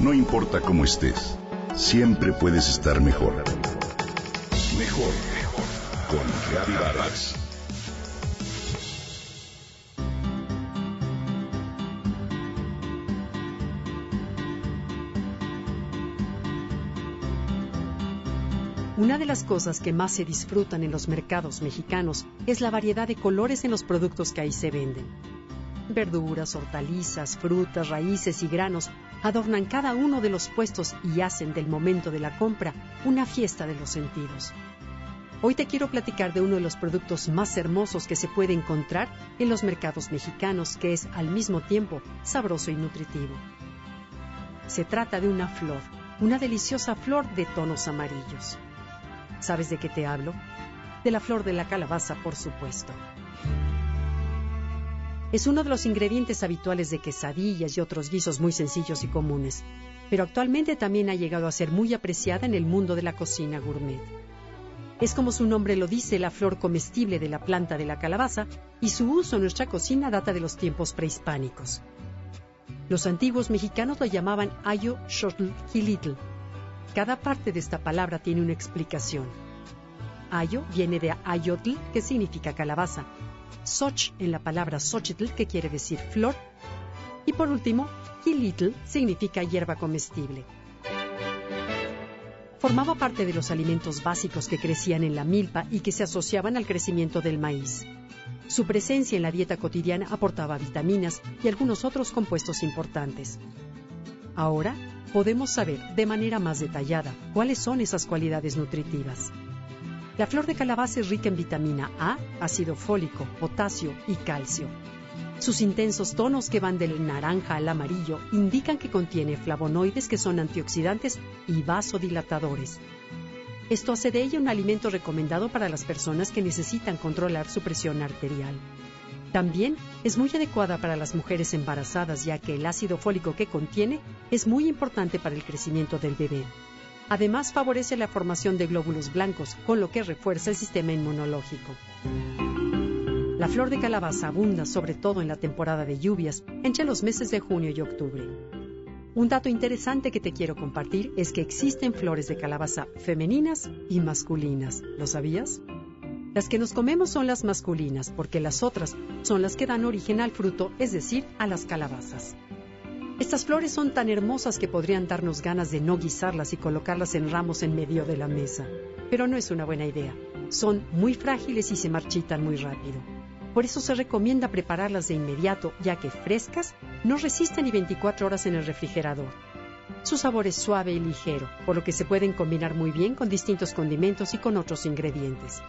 No importa cómo estés, siempre puedes estar mejor. Mejor, mejor. Con Vargas. Una de las cosas que más se disfrutan en los mercados mexicanos es la variedad de colores en los productos que ahí se venden. Verduras, hortalizas, frutas, raíces y granos adornan cada uno de los puestos y hacen del momento de la compra una fiesta de los sentidos. Hoy te quiero platicar de uno de los productos más hermosos que se puede encontrar en los mercados mexicanos, que es al mismo tiempo sabroso y nutritivo. Se trata de una flor, una deliciosa flor de tonos amarillos. ¿Sabes de qué te hablo? De la flor de la calabaza, por supuesto. Es uno de los ingredientes habituales de quesadillas y otros guisos muy sencillos y comunes, pero actualmente también ha llegado a ser muy apreciada en el mundo de la cocina gourmet. Es como su nombre lo dice, la flor comestible de la planta de la calabaza, y su uso en nuestra cocina data de los tiempos prehispánicos. Los antiguos mexicanos lo llamaban ayo shotl cada parte de esta palabra tiene una explicación. Ayo viene de ayotl, que significa calabaza. Soch en la palabra xochitl, que quiere decir flor. Y por último, kilitl significa hierba comestible. Formaba parte de los alimentos básicos que crecían en la milpa y que se asociaban al crecimiento del maíz. Su presencia en la dieta cotidiana aportaba vitaminas y algunos otros compuestos importantes. Ahora podemos saber de manera más detallada cuáles son esas cualidades nutritivas. La flor de calabaza es rica en vitamina A, ácido fólico, potasio y calcio. Sus intensos tonos que van del naranja al amarillo indican que contiene flavonoides que son antioxidantes y vasodilatadores. Esto hace de ella un alimento recomendado para las personas que necesitan controlar su presión arterial. También es muy adecuada para las mujeres embarazadas ya que el ácido fólico que contiene es muy importante para el crecimiento del bebé. Además favorece la formación de glóbulos blancos, con lo que refuerza el sistema inmunológico. La flor de calabaza abunda sobre todo en la temporada de lluvias, entre los meses de junio y octubre. Un dato interesante que te quiero compartir es que existen flores de calabaza femeninas y masculinas. ¿Lo sabías? Las que nos comemos son las masculinas, porque las otras son las que dan origen al fruto, es decir, a las calabazas. Estas flores son tan hermosas que podrían darnos ganas de no guisarlas y colocarlas en ramos en medio de la mesa. Pero no es una buena idea. Son muy frágiles y se marchitan muy rápido. Por eso se recomienda prepararlas de inmediato, ya que frescas no resisten ni 24 horas en el refrigerador. Su sabor es suave y ligero, por lo que se pueden combinar muy bien con distintos condimentos y con otros ingredientes.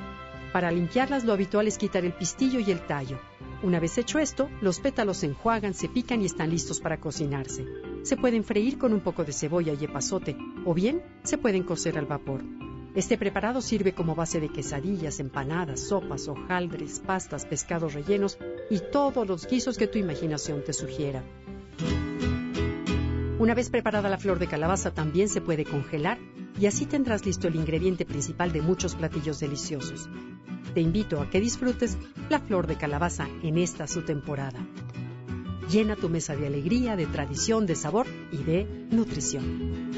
Para limpiarlas lo habitual es quitar el pistillo y el tallo. Una vez hecho esto, los pétalos se enjuagan, se pican y están listos para cocinarse. Se pueden freír con un poco de cebolla y epazote, o bien se pueden cocer al vapor. Este preparado sirve como base de quesadillas, empanadas, sopas, hojaldres, pastas, pescados rellenos y todos los guisos que tu imaginación te sugiera. Una vez preparada la flor de calabaza también se puede congelar y así tendrás listo el ingrediente principal de muchos platillos deliciosos. Te invito a que disfrutes la flor de calabaza en esta su temporada. Llena tu mesa de alegría, de tradición, de sabor y de nutrición.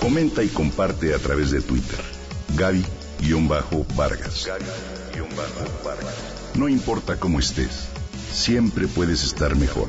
Comenta y comparte a través de Twitter. Gaby-Vargas. No importa cómo estés, siempre puedes estar mejor.